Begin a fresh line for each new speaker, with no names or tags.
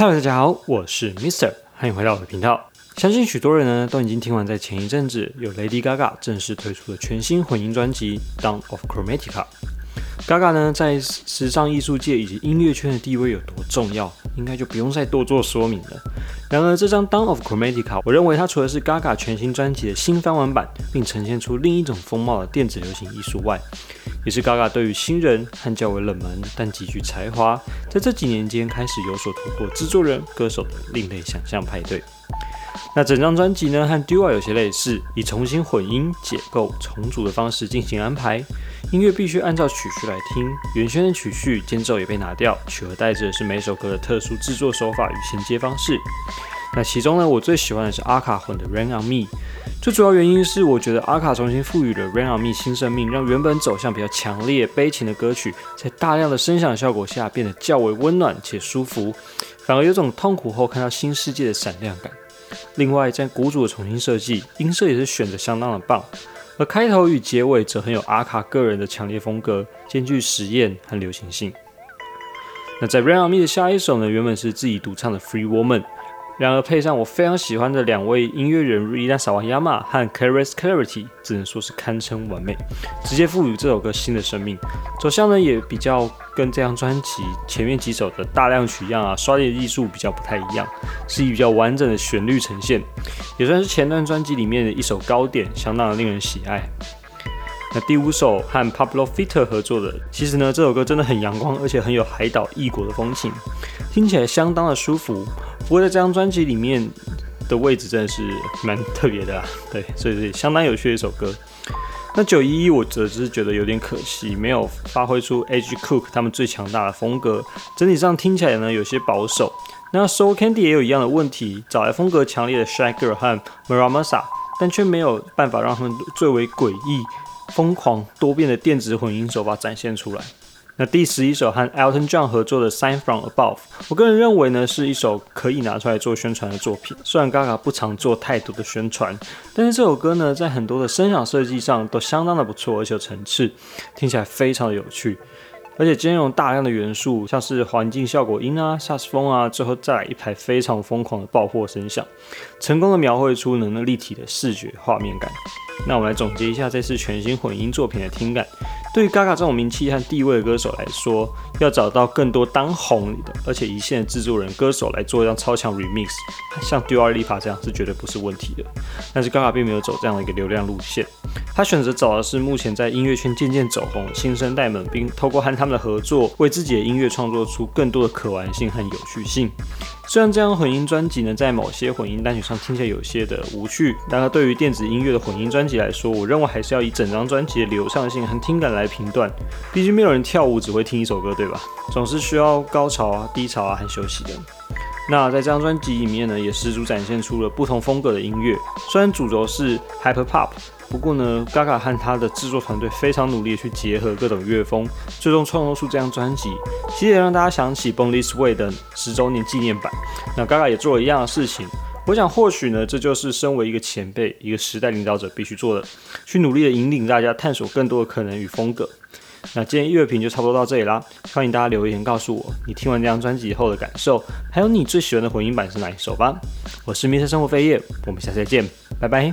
Hello，大家好，我是 Mister，欢迎回到我的频道。相信许多人呢都已经听完，在前一阵子有 Lady Gaga 正式推出的全新混音专辑《Down of Chromatica》。Gaga 呢在时尚艺术界以及音乐圈的地位有多重要，应该就不用再多做说明了。然而，这张《Down of Chromatica》，我认为它除了是 Gaga 全新专辑的新翻完版，并呈现出另一种风貌的电子流行艺术外，也是 Gaga 对于新人和较为冷门但极具才华，在这几年间开始有所突破制作人、歌手的另类想象派对。那整张专辑呢，和 Dua 有些类似，以重新混音、解构、重组的方式进行安排。音乐必须按照曲序来听，原先的曲序间奏也被拿掉，取而代之的是每首歌的特殊制作手法与衔接方式。那其中呢，我最喜欢的是阿卡混的 Rain on Me。最主要原因是，我觉得阿卡重新赋予了 Rain on Me 新生命，让原本走向比较强烈悲情的歌曲，在大量的声响效果下变得较为温暖且舒服，反而有种痛苦后看到新世界的闪亮感。另外，在鼓组的重新设计，音色也是选的相当的棒，而开头与结尾则很有阿卡个人的强烈风格，兼具实验和流行性。那在 Rain on Me 的下一首呢，原本是自己独唱的 Free Woman。然而配上我非常喜欢的两位音乐人 Rina Sawayama 和 Caris Clarity，只能说是堪称完美，直接赋予这首歌新的生命。走向呢也比较跟这张专辑前面几首的大量取样啊、刷碟艺术比较不太一样，是以比较完整的旋律呈现，也算是前段专辑里面的一首高点，相当的令人喜爱。那第五首和 Pablo Fitter 合作的，其实呢这首歌真的很阳光，而且很有海岛异国的风情，听起来相当的舒服。不过在这张专辑里面的位置真的是蛮特别的啊，对，所以是相当有趣的一首歌。那九一一我则只是觉得有点可惜，没有发挥出 Age Cook 他们最强大的风格，整体上听起来呢有些保守。那 Soul Candy 也有一样的问题，找来风格强烈的 Shy Girl 和 Maramasa，但却没有办法让他们最为诡异。疯狂多变的电子混音手法展现出来。那第十一首和 Elton John 合作的《Sign from Above》，我个人认为呢是一首可以拿出来做宣传的作品。虽然 Gaga 不常做太多的宣传，但是这首歌呢在很多的声响设计上都相当的不错，而且有层次，听起来非常的有趣。而且兼容大量的元素，像是环境效果音啊、萨斯风啊，最后再来一排非常疯狂的爆破声响，成功的描绘出能立体的视觉画面感。那我们来总结一下这次全新混音作品的听感。对于 Gaga 这种名气和地位的歌手来说，要找到更多当红的而且一线的制作人、歌手来做一张超强 remix，像 Dua Lipa 这样是绝对不是问题的。但是 Gaga 并没有走这样的一个流量路线，他选择找的是目前在音乐圈渐渐走红新生代们，并透过和他们的合作，为自己的音乐创作出更多的可玩性和有趣性。虽然这张混音专辑呢，在某些混音单曲上听起来有些的无趣，但对于电子音乐的混音专辑来说，我认为还是要以整张专辑的流畅性和听感来评断。毕竟没有人跳舞只会听一首歌，对吧？总是需要高潮啊、低潮啊和休息的。那在这张专辑里面呢，也十足展现出了不同风格的音乐。虽然主轴是 Hyper Pop。不过呢，Gaga 和他的制作团队非常努力去结合各种乐风，最终创作出这张专辑，其实也让大家想起《Born This Way》的十周年纪念版。那 Gaga 也做了一样的事情，我想或许呢，这就是身为一个前辈、一个时代领导者必须做的，去努力的引领大家探索更多的可能与风格。那今天音乐评就差不多到这里啦，欢迎大家留言告诉我你听完这张专辑后的感受，还有你最喜欢的混音版是哪一首吧。我是迷生生活飞叶，我们下次再见，拜拜。